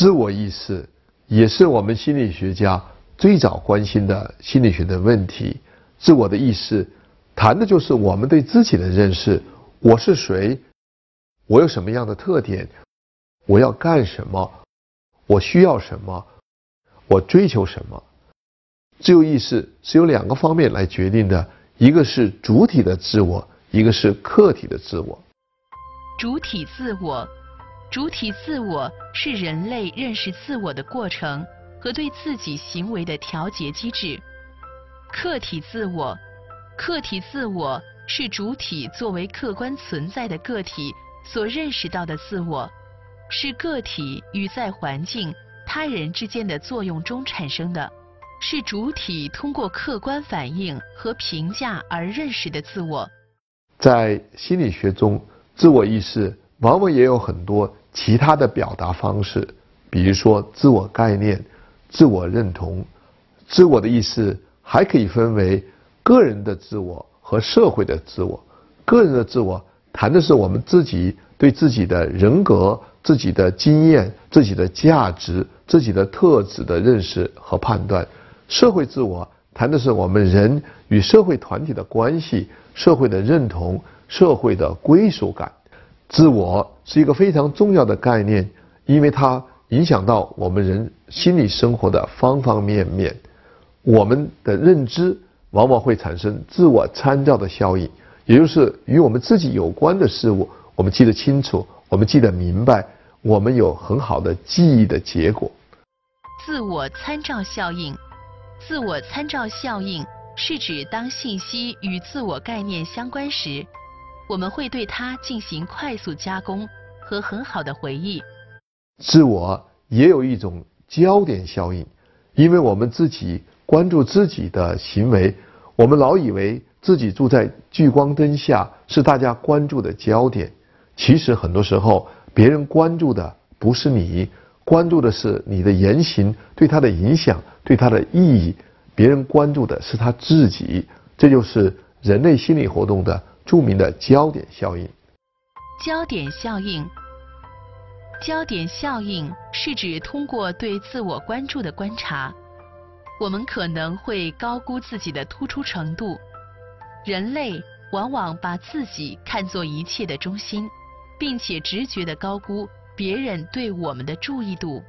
自我意识也是我们心理学家最早关心的心理学的问题。自我的意识谈的就是我们对自己的认识：我是谁？我有什么样的特点？我要干什么？我需要什么？我追求什么？自由意识是由两个方面来决定的，一个是主体的自我，一个是客体的自我。主体自我，主体自我是人类认识自我的过程和对自己行为的调节机制。客体自我，客体自我是主体作为客观存在的个体所认识到的自我，是个体与在环境、他人之间的作用中产生的。是主体通过客观反应和评价而认识的自我。在心理学中，自我意识往往也有很多其他的表达方式，比如说自我概念、自我认同。自我的意思还可以分为个人的自我和社会的自我。个人的自我谈的是我们自己对自己的人格、自己的经验、自己的价值、自己的特质的认识和判断。社会自我谈的是我们人与社会团体的关系、社会的认同、社会的归属感。自我是一个非常重要的概念，因为它影响到我们人心理生活的方方面面。我们的认知往往会产生自我参照的效应，也就是与我们自己有关的事物，我们记得清楚，我们记得明白，我们有很好的记忆的结果。自我参照效应。自我参照效应是指当信息与自我概念相关时，我们会对它进行快速加工和很好的回忆。自我也有一种焦点效应，因为我们自己关注自己的行为，我们老以为自己住在聚光灯下是大家关注的焦点。其实很多时候，别人关注的不是你。关注的是你的言行对他的影响，对他的意义。别人关注的是他自己，这就是人类心理活动的著名的焦点效应。焦点效应，焦点效应是指通过对自我关注的观察，我们可能会高估自己的突出程度。人类往往把自己看作一切的中心，并且直觉的高估。别人对我们的注意度，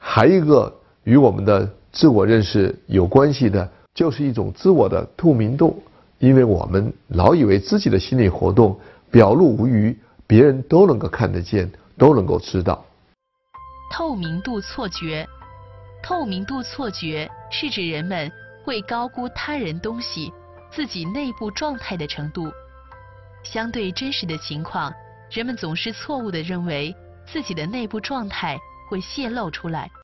还一个与我们的自我认识有关系的，就是一种自我的透明度。因为我们老以为自己的心理活动表露无余，别人都能够看得见，都能够知道。透明度错觉，透明度错觉是指人们会高估他人东西、自己内部状态的程度。相对真实的情况，人们总是错误地认为。自己的内部状态会泄露出来。